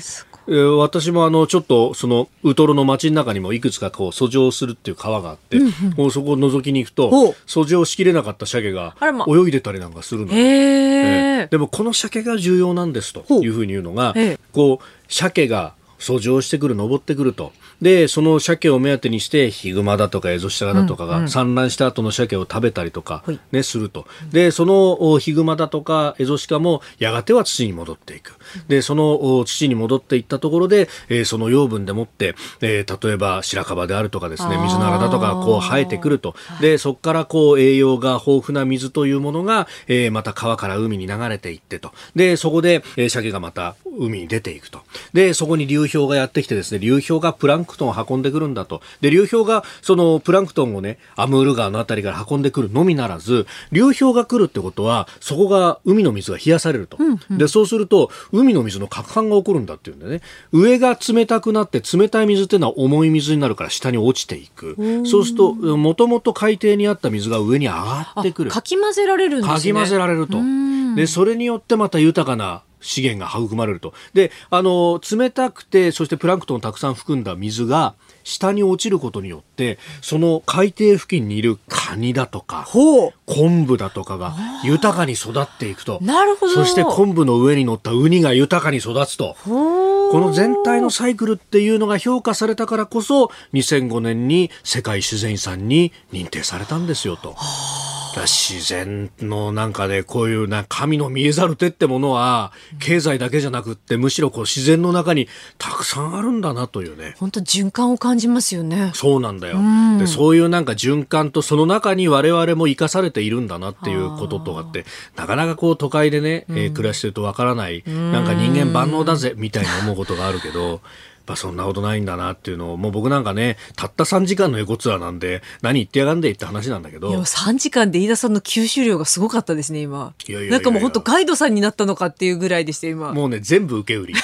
えー、私もあの、ちょっと、その、ウトロの街の中にもいくつかこう、遡上するっていう川があって、うんうん、もうそこを覗きに行くと、遡上しきれなかった鮭が泳いでたりなんかするの。えー、でもこの鮭が重要なんですというふうに言うのが、こう、鮭が遡上してくる、登ってくると。で、その鮭を目当てにして、ヒグマだとかエゾシカだとかが産卵した後の鮭を食べたりとか、ね、すると。で、そのヒグマだとかエゾシカもやがては土に戻っていく。で、その土に戻っていったところで、えー、その養分でもって、えー、例えば白樺であるとかですね、水菜だとかこう生えてくると。で、そこからこう栄養が豊富な水というものが、えー、また川から海に流れていってと。で、そこで、えー、鮭がまた海に出ていくと。で、そこに流氷がやってきてですね、流氷がプランクトンを運んでくるんだと。で、流氷がそのプランクトンをね、アムール川のあたりから運んでくるのみならず、流氷が来るってことは、そこが海の水が冷やされると。うんうん、で、そうすると、海の水の攪拌が起こるんだっていうんでね、上が冷たくなって冷たい水っていうのは重い水になるから下に落ちていく。そうすると、もともと海底にあった水が上に上がってくる。かき混ぜられるんですね。かき混ぜられると。で、それによってまた豊かな資源が育まれると。で、あの、冷たくて、そしてプランクトンをたくさん含んだ水が、下に落ちることによって、その海底付近にいるカニだとか、昆布だとかが豊かに育っていくと。なるほど。そして昆布の上に乗ったウニが豊かに育つと。この全体のサイクルっていうのが評価されたからこそ、2005年に世界自然遺産に認定されたんですよと。自然のなんかね、こういうな神の見えざる手ってものは、経済だけじゃなくって、むしろこう自然の中にたくさんあるんだなというね。本当循環を感じますよね。そうなんだよ。で、そういうなんか循環とその中に我々も生かされているんだなっていうこととかって、なかなかこう都会でね、えー、暮らしてるとわからない、なんか人間万能だぜみたいな思うことがあるけど、ぱそんなことないんだなっていうのを、もう僕なんかね、たった3時間のエコツアーなんで、何言ってやがんでって話なんだけど。いや、3時間で飯田さんの吸収量がすごかったですね、今。いやいやなんかもう本当ガイドさんになったのかっていうぐらいでした、今。もうね、全部受け売り。(laughs)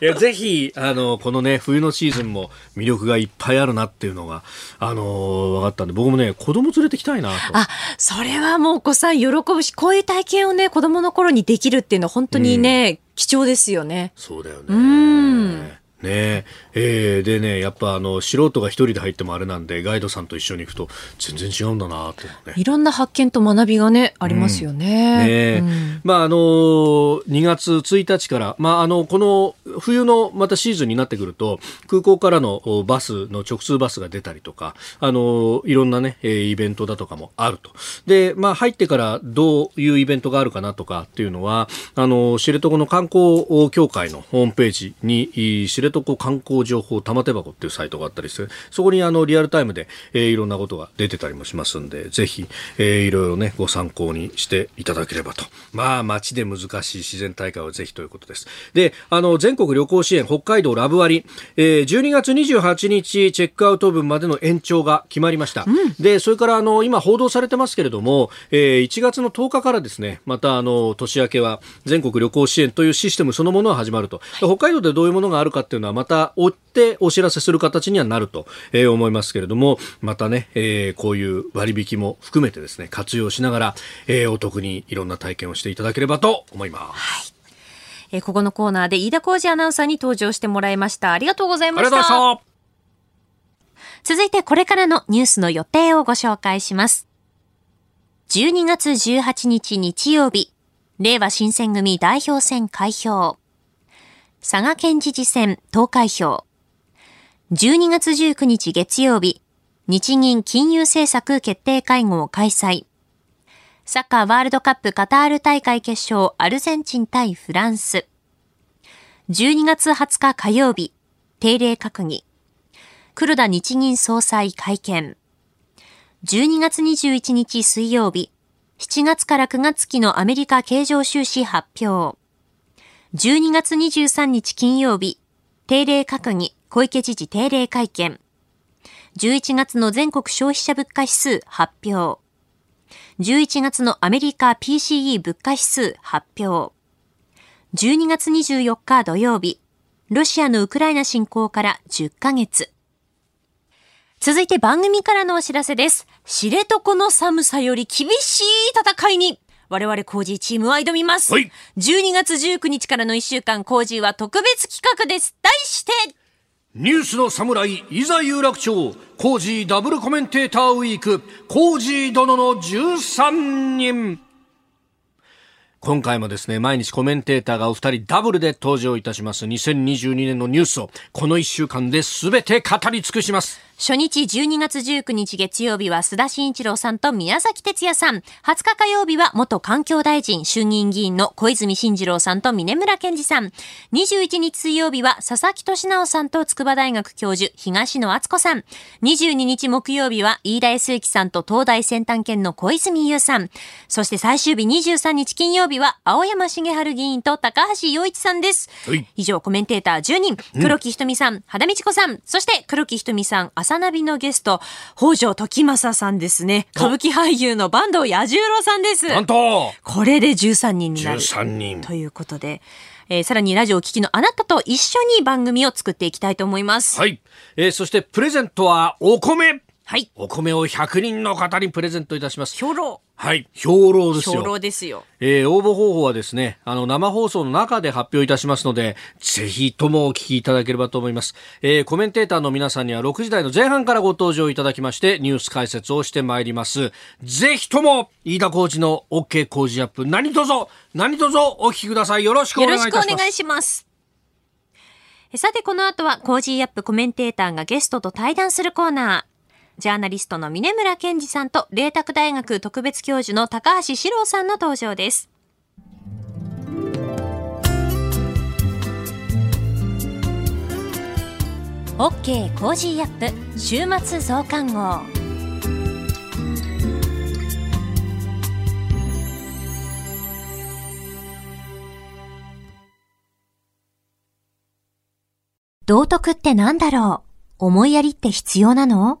いや、ぜひ、あの、このね、冬のシーズンも魅力がいっぱいあるなっていうのが、あの分かったんで、僕もね、子供連れてきたいなと。あ、それはもうお子さん喜ぶし、こういう体験をね、子供の頃にできるっていうのは本当にね、うん貴重ですよね。そうだよね。うん。ね。えー、でね、やっぱあの素人が一人で入ってもあれなんで、ガイドさんと一緒に行くと全然違うんだなって、ね、いろんな発見と学びがね、ありますよね。うん、ね、うん、まああの2月1日から、まああのこの冬のまたシーズンになってくると、空港からのバスの直通バスが出たりとか、あのいろんなね、イベントだとかもあると。で、まあ入ってからどういうイベントがあるかなとかっていうのは、あの知床の観光協会のホームページに知床床観光情報玉手箱っていうサイトがあったりして、そこにあのリアルタイムで、えー、いろんなことが出てたりもしますんで、ぜひ、えー、いろいろね、ご参考にしていただければと。まあ、街で難しい自然大会はぜひということです。で、あの、全国旅行支援北海道ラブ割、えー、12月28日チェックアウト分までの延長が決まりました。うん、で、それからあの、今報道されてますけれども、えー、1月の10日からですね、またあの、年明けは全国旅行支援というシステムそのものが始まると。北海道でどういうものがあるかっていうのはまた追ってお知らせする形にはなると、えー、思いますけれども、またね、えー、こういう割引も含めてですね、活用しながら、えー、お得にいろんな体験をしていただければと思います。はいえー、ここのコーナーで飯田浩二アナウンサーに登場してもらいました。ありがとうございました。した。続いてこれからのニュースの予定をご紹介します。12月18日日曜日、令和新選組代表選開票。佐賀県知事選投開票。12月19日月曜日、日銀金融政策決定会合開催。サッカーワールドカップカタール大会決勝アルゼンチン対フランス。12月20日火曜日、定例閣議。黒田日銀総裁会見。12月21日水曜日、7月から9月期のアメリカ経常収支発表。12月23日金曜日、定例閣議、小池知事定例会見。11月の全国消費者物価指数発表。11月のアメリカ PCE 物価指数発表。12月24日土曜日、ロシアのウクライナ侵攻から10ヶ月。続いて番組からのお知らせです。知床の寒さより厳しい戦いに我々コージーチームは挑みます。はい、12月19日からの1週間、コージーは特別企画です。題して、ニュースの侍、いざ有楽町、コージーダブルコメンテーターウィーク、コージー殿の13人。今回もですね、毎日コメンテーターがお二人ダブルで登場いたします2022年のニュースをこの1週間で全て語り尽くします。初日12月19日月曜日は須田慎一郎さんと宮崎哲也さん。20日火曜日は元環境大臣衆議院議員の小泉進次郎さんと峰村健二さん。21日水曜日は佐々木俊直さんと筑波大学教授東野敦子さん。22日木曜日は飯田康之さんと東大先端研の小泉優さん。そして最終日23日金曜日は青山茂春議員と高橋洋一さんです。以上コメンテーター10人。黒木ひとみさん、肌道子さん、そして黒木ひとみさん、朝ナビのゲスト、北条時政さんですね。歌舞伎俳優の坂東彌十郎さんです。なんとこれで13人になる。13人。ということで、えー、さらにラジオを聴きのあなたと一緒に番組を作っていきたいと思います。はい。えー、そしてプレゼントはお米。はい。お米を100人の方にプレゼントいたします。兵糧。はい。兵糧ですよ。兵糧ですよ。えー、応募方法はですね、あの、生放送の中で発表いたしますので、ぜひともお聞きいただければと思います。えー、コメンテーターの皆さんには6時台の前半からご登場いただきまして、ニュース解説をしてまいります。ぜひとも、飯田浩司の OK Cozy up、何卒、何卒お聞きください。よろしくお願いします。よろしくお願いします。さて、この後は、 Cozy up コメンテーターがゲストと対談するコーナー。ジャーナリストの峯村健司さんと、麗澤大学特別教授の高橋史朗さんの登場です。OK Cozy up 週末増刊号。道徳って何だろう？思いやりって必要なの？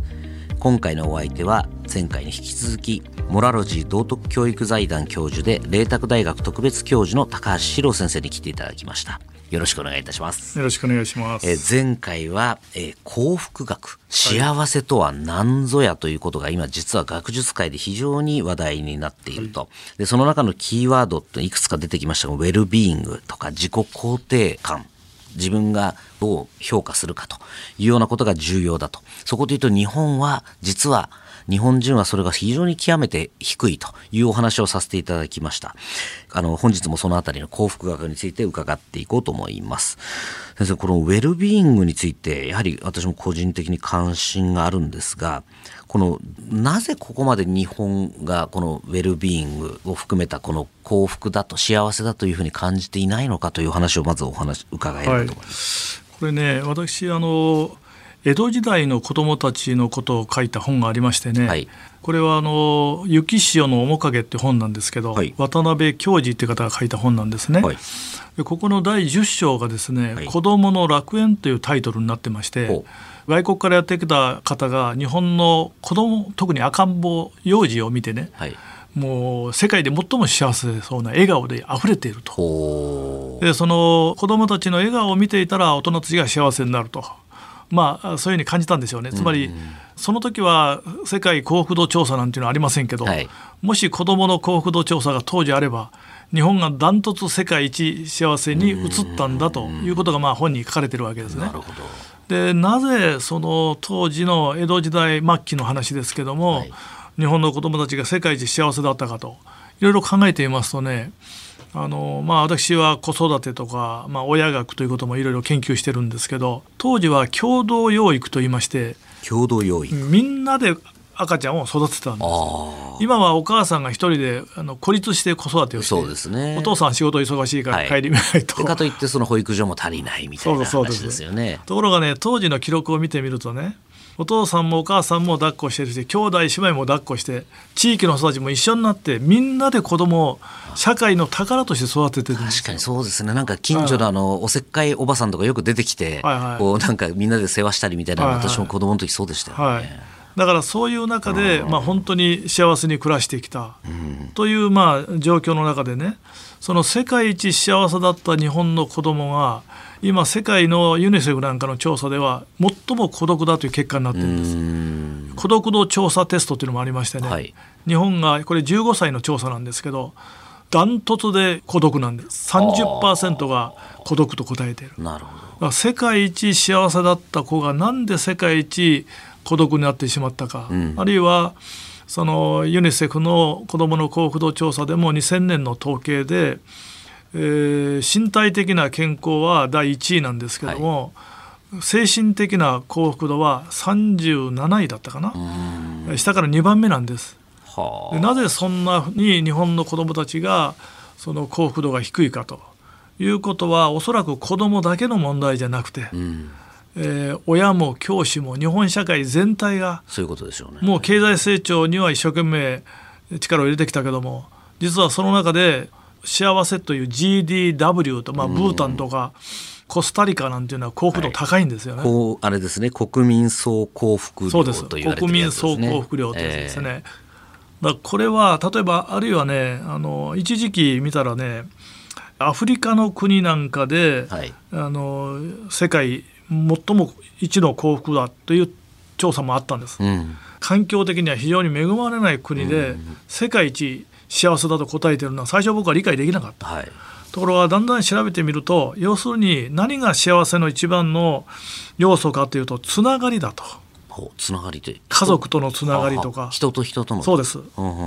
今回のお相手は前回に引き続きモラロジー道徳教育財団教授で麗澤大学特別教授の高橋史郎先生に来ていただきました。よろしくお願いいたします。よろしくお願いします。え前回は、えー、幸福学幸せとは何ぞやということが今実は学術界で非常に話題になっていると、はい、でその中のキーワードっていくつか出てきましたがウェルビーイングとか自己肯定感自分がどう評価するかというようなことが重要だと。そこで言うと日本は実は日本人はそれが非常に極めて低いというお話をさせていただきました。あの、本日もそのあたりの幸福学について伺っていこうと思います。先生、このウェルビーイングについて、やはり私も個人的に関心があるんですが、このなぜここまで日本がこのウェルビーイングを含めたこの幸福だと幸せだというふうに感じていないのかという話をまずお話伺えればと思います。はい、これね私あの江戸時代の子どもたちのことを書いた本がありましてね、はい、これはあの「雪潮の面影」って本なんですけど、はい、渡辺教授って方が書いた本なんですね。はい、ここの第10章がですね、はい、子どもの楽園」というタイトルになってまして。外国からやってきた方が日本の子供特に赤ん坊幼児を見てね、はい、もう世界で最も幸せそうな笑顔で溢れていると。でその子供たちの笑顔を見ていたら大人たちが幸せになると。まあそういうふうに感じたんでしょうねつまり、その時は世界幸福度調査なんていうのはありませんけど、はい、もし子どもの幸福度調査が当時あれば日本がダントツ世界一幸せに移ったんだということがまあ本に書かれてるわけですね。なるほどでなぜその当時の江戸時代末期の話ですけども、はい、日本の子どもたちが世界一幸せだったかといろいろ考えていますとねあのまあ、私は子育てとか、まあ、親学ということもいろいろ研究してるんですけど当時は共同養育といいまして共同養育。みんなで赤ちゃんを育てたんです。今はお母さんが一人であの孤立して子育てをしてそうです、ね、お父さん仕事忙しいから帰り見ないと、はい、かといってその保育所も足りないみたいな話ですよね。ところがね当時の記録を見てみるとねお父さんもお母さんも抱っこしてるし兄弟姉妹も抱っこして地域の人たちも一緒になってみんなで子供を社会の宝として育ててる確かにそうですね。なんか近所のあのおせっかいおばさんとかよく出てきて、はいはい、こうなんかみんなで世話したりみたいな、はいはい、私も子供の時そうでしたよね。はいだからそういう中で、まあ、本当に幸せに暮らしてきた。というまあ状況の中でねその世界一幸せだった日本の子供が今世界のユニセフなんかの調査では最も孤独だという結果になってるんです。孤独度調査テストというのもありましてね、はい、日本がこれ15歳の調査なんですけどダントツで孤独なんです。30%が孤独と答えている。なるほど。世界一幸せだった子がなんで世界一孤独になってしまったか、うん、あるいはそのユニセフの子どもの幸福度調査でも2000年の統計でえー、身体的な健康は第1位なんですけども、はい、精神的な幸福度は37位だったかな。下から2番目なんです。でなぜそんなに日本の子どもたちがその幸福度が低いかということはおそらく子どもだけの問題じゃなくて、うん、えー、親も教師も日本社会全体がそういうことでしょうね。もう経済成長には一生懸命力を入れてきたけども実はその中で幸せという GDW と、まあ、ブータンとか、コスタリカなんていうのは幸福度高いんですよね。はい、あれですね。国民総幸福量と言われてる、ね、国民総幸福量というやつですね。えー、だこれは例えばあるいはねあの一時期見たらねアフリカの国なんかで、はい、あの世界最も一の幸福だという調査もあったんです。うん、環境的には非常に恵まれない国で、世界一幸せだと答えてるのは最初僕は理解できなかった、はい、ところがだんだん調べてみると要するに何が幸せの一番の要素かというとつながりだと。つながりって家族とのつながりとか。人と人との。そうです、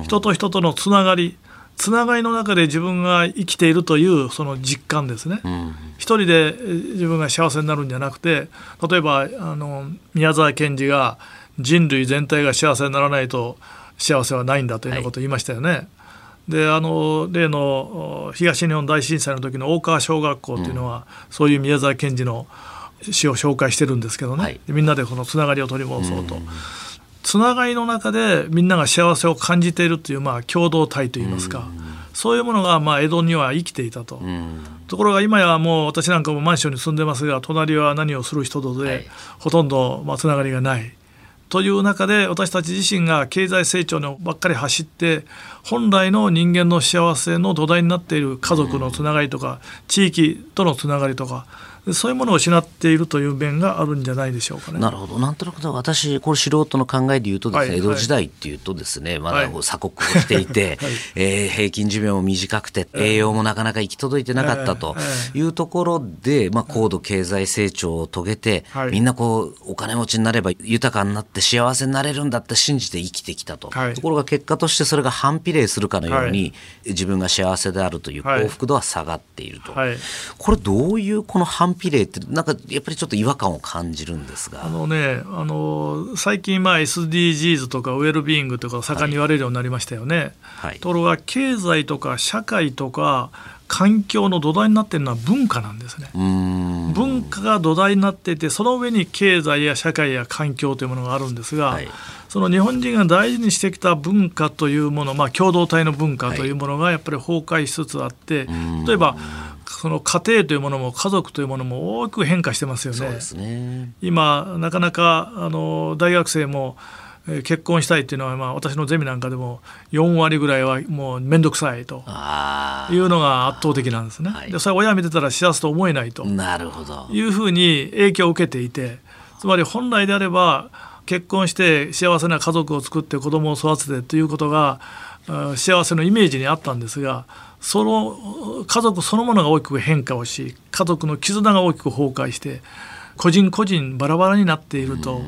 人と人とのつながりつながりの中で自分が生きているというその実感ですね、うん、一人で自分が幸せになるんじゃなくて例えばあの宮沢賢治が人類全体が幸せにならないと幸せはないんだというようなことを言いましたよね。はいであの例の東日本大震災の時の大川小学校っていうのは、うん、そういう宮沢賢治の詩を紹介してるんですけどね、はい、みんなでこのつながりを取り戻そうと。うん、つながりの中でみんなが幸せを感じているという、まあ、共同体といいますか、うん、そういうものが、まあ、江戸には生きていたと、ところが今やもう私なんかもマンションに住んでますが隣は何をする人とで、はい、ほとんど、まあ、つながりがない。という中で私たち自身が経済成長のばっかり走って本来の人間の幸せの土台になっている家族のつながりとか地域とのつながりとかそういうものを失っているという面があるんじゃないでしょうかね。なるほど。なんとなく私、これ素人の考えで言うとですね、はい、江戸時代っていうとですね、まだ鎖国をしていて、(laughs) はい、えー、平均寿命も短くて、栄養もなかなか行き届いてなかったというところで、まあ、高度経済成長を遂げて、はい、みんなこう、お金持ちになれば豊かになって幸せになれるんだって信じて生きてきたと。ところが結果としてそれが反比例するかのように、自分が幸せであるという幸福度は下がっていると。これどういうこの反比例ってなんかやっぱりちょっと違和感を感じるんですが。あのねあの最近まあ SDGs とかウェルビーイングとか盛んに言われるようになりましたよね。はい、ところが経済とか社会とか環境の土台になっているのは文化なんですね。文化が土台になっていてその上に経済や社会や環境というものがあるんですが、はい、その日本人が大事にしてきた文化というもの、まあ、共同体の文化というものがやっぱり崩壊しつつあって、はい、例えばその家庭というものも家族というものも大きく変化してますよね。ね今なかなかあの大学生も結婚したいっていうのは、まあ、私のゼミなんかでも4割ぐらいはもう面倒くさいというのが圧倒的なんですね。はい、でそれ親見てたら幸せと思えないというふうに影響を受けていてつまり本来であれば結婚して幸せな家族を作って子供を育ててということが幸せのイメージにあったんですがその家族そのものが大きく変化をし家族の絆が大きく崩壊して個人個人バラバラになっていると。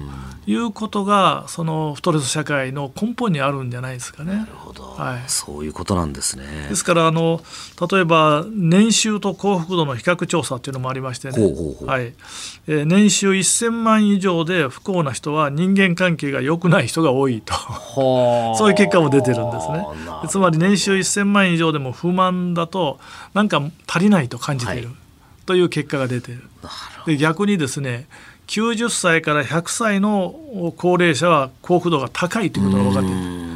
いうことがそのストレス社会の根本にあるんじゃないですかね。なるほど、はい、そういうことなんですね。ですからあの例えば年収と幸福度の比較調査っていうのもありましてね、はい、えー、年収1000万以上で不幸な人は人間関係が良くない人が多いと。(laughs) そういう結果も出てるんですね。つまり年収1000万以上でも不満だとなんか足りないと感じている、はい、という結果が出ている。で逆にですね90歳から100歳の高齢者は幸福度が高いということが分かっている。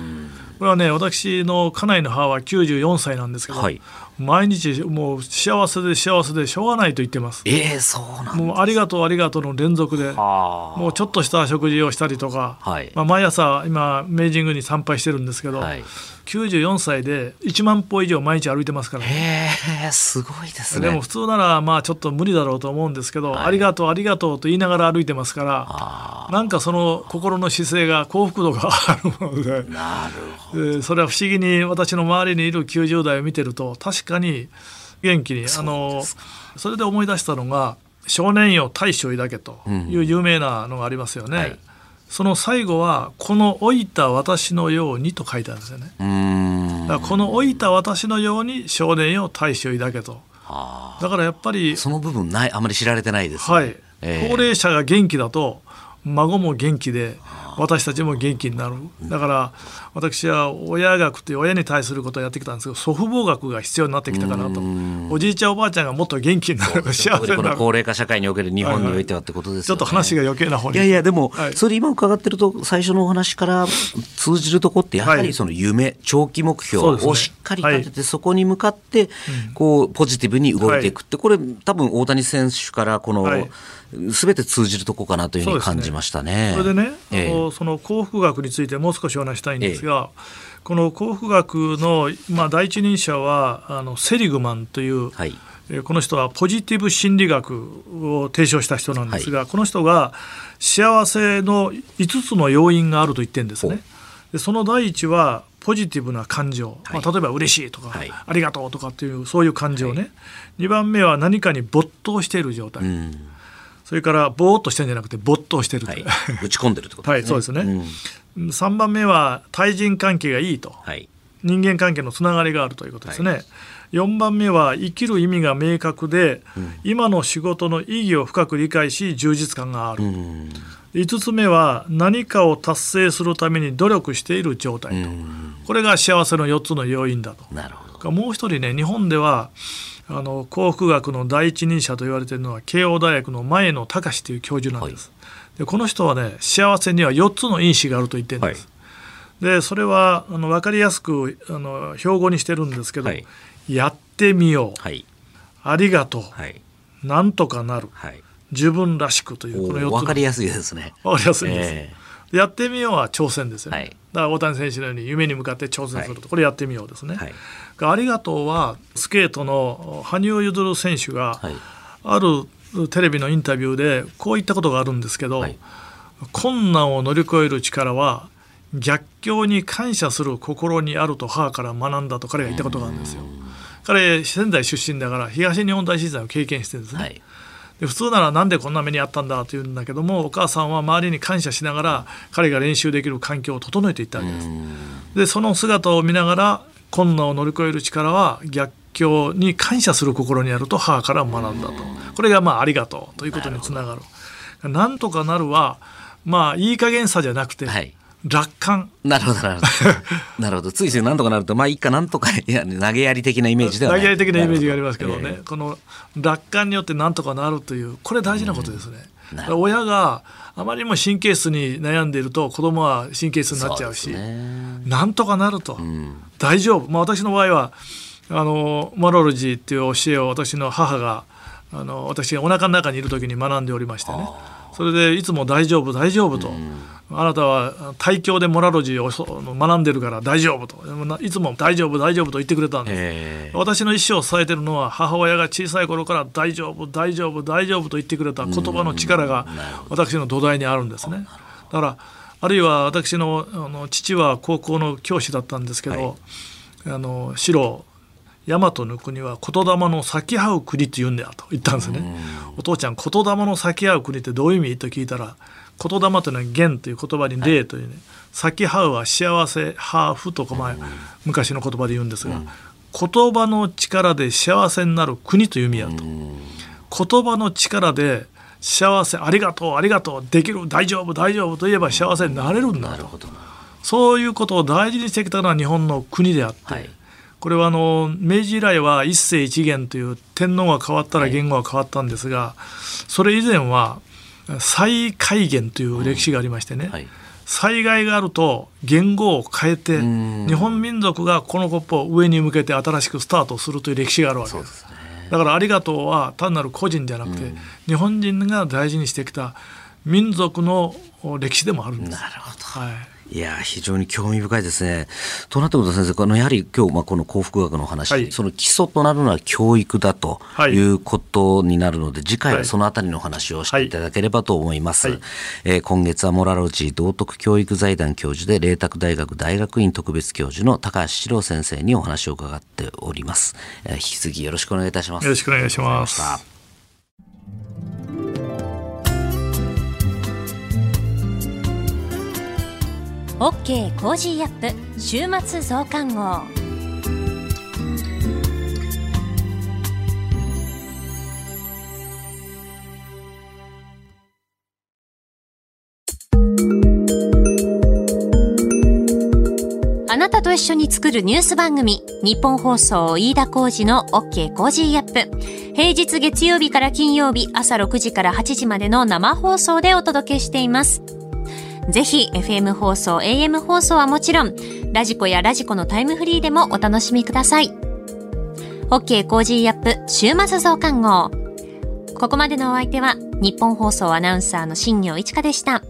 これはね私の家内の母は94歳なんですけど、はい、毎日もう幸せで幸せでしょうがないと言ってます。えー、そうなんもうありがとうありがとうの連続で、もうちょっとした食事をしたりとか、はい、まあ、毎朝今明治宮に参拝してるんですけど、はい、94歳で1万歩以上毎日歩いてますから、ね、へえすごいですね。でも普通ならまあちょっと無理だろうと思うんですけど、はい、ありがとうありがとうと言いながら歩いてますからなんかその心の姿勢が幸福度があるものでなるほど、えー、それは不思議に私の周りにいる90代を見てると確かに元気にあのそれで思い出したのが「少年よ大将抱け」という有名なのがありますよね。うんはいその最後は「この老いた私のように」と書いてあるんですよね。だからこの老いた私のように少年よ大志を抱けと。だからやっぱりその部分ないあまり知られてないです、ね、はい、えー、高齢者が元気だと孫も元気で私たちも元気になる。だから私は親学という親に対することをやってきたんですけど祖父母学が必要になってきたかなと。おじいちゃんおばあちゃんがもっと元気になる幸せになる高齢化社会における日本においてはってことですよね、はいはい、ちょっと話が余計な方に。いやいやでも、はい、それ今伺ってると最初のお話から通じるとこってやはりその夢、長期目標をしっかり立ててそこに向かってこうポジティブに動いていくってこれ多分大谷選手からこの、すべて通じるとこかなというふうに感じましたね。そ、ね、れでね、えー、その幸福学についてもう少しお話したいんですが、えー、この幸福学の、まあ、第一人者はあのセリグマンという、はい、この人はポジティブ心理学を提唱した人なんですが、はい、この人が幸せの5つの要因があると言ってるんですね。でその第一はポジティブな感情、はい、まあ、例えば嬉しいとか、はい、ありがとうとかっていうそういう感情ね、はい、2番目は何かに没頭している状態、うんそれからぼーっとしてるんじゃなくて没頭してる、はい、打ち込んでるってことですね。はい、そうですね。うん、3番目は対人関係がいいと、はい、人間関係のつながりがあるということですね。はい、4番目は生きる意味が明確で、うん、今の仕事の意義を深く理解し充実感がある。うん。5つ目は何かを達成するために努力している状態と。これが幸せの4つの要因だと。なるほど。もう一人ね日本ではあの幸福学の第一人者と言われているのは慶応大学の前野隆という教授なんです、はい、でこの人はね幸せには4つの因子があると言ってるんです、はい、でそれはあの分かりやすくあの標語にしてるんですけど、はい、やってみよう、ありがとう、なんとかなる、自分らしくというこの4つ分かりやすいですね。分かりやすいです、えー、やってみようは挑戦ですよね、だから大谷選手のように夢に向かって挑戦すると、これやってみようですね、ありがとうはスケートの羽生結弦選手が、あるテレビのインタビューでこういったことがあるんですけど、はい、困難を乗り越える力は逆境に感謝する心にあると母から学んだと彼が言ったことがあるんですよ。彼仙台出身だから東日本大震災を経験してるんですね。はいで普通ならなんでこんな目にあったんだというんだけどもお母さんは周りに感謝しながら彼が練習できる環境を整えていったわけです。でその姿を見ながら困難を乗り越える力は逆境に感謝する心にあると母から学んだと。これがまあありがとうということにつながる。なんとかなるはまあいい加減さじゃなくて、はい楽観。なるほどなるほど。(laughs) なるほど。ついついなんとかなるとまあいいかなんとかいや投げやり的なイメージでは投げやり的なイメージがありますけどね、えー、この楽観によってなんとかなるというこれ大事なことですね、親があまりにも神経質に悩んでいると子供は神経質になっちゃうし、ね、なんとかなると、うん、大丈夫、まあ、私の場合はあのマロロジーっていう教えを私の母があの私がお腹の中にいる時に学んでおりましてねそれでいつも大丈夫大丈夫と、うん、あなたは大教でモラロジーを学んでるから大丈夫と。いつも大丈夫大丈夫と言ってくれたんです。私の意思を支えてるのは母親が小さい頃から大丈夫大丈夫大丈夫と言ってくれた言葉の力が私の土台にあるんですね。だからあるいは私のあの父は高校の教師だったんですけど、はい、あの白大和の国は言霊の咲き合う国って言うんだよと言ったんですね。お父ちゃん言霊の咲き合う国ってどういう意味と聞いたら言霊というのは元という言葉に霊というね、はい、咲きハウは幸せハーフとか前、昔の言葉で言うんですが、うん、言葉の力で幸せになる国という意味やと。言葉の力で幸せありがとうありがとうできる大丈夫大丈夫と言えば幸せになれるんだと。そういうことを大事にしてきたのは日本の国であって、はい、これはあの明治以来は一世一元という天皇が変わったら言語が変わったんですが、それ以前は再改元という歴史がありましてね、はい、災害があると言語を変えて日本民族がこのコップを上に向けて新しくスタートするという歴史があるわけです。だから「ありがとう」は単なる個人じゃなくて、日本人が大事にしてきた民族の歴史でもあるんです。なるほど、はいいや非常に興味深いですね。となってくると先生このやはり今日まあこの幸福学の話、はい、その基礎となるのは教育だということになるので、はい、次回はそのあたりの話をしていただければと思います。はい、えー、今月はモラロジー道徳教育財団教授で麗澤大学大学院特別教授の高橋史郎先生にお話を伺っております。えー、引き続きよろしくお願いいたします。よろしくお願いします。OK Cozy up 週末増刊号。あなたと一緒に作るニュース番組日本放送飯田浩二の OK コージーアップ。平日月曜日から金曜日朝6時から8時までの生放送でお届けしています。ぜひ FM 放送、AM 放送はもちろん、 radiko や radiko のタイムフリーでもお楽しみください。OK Cozy up 週末増刊号。ここまでのお相手は、ニッポン放送アナウンサーの新行市佳でした。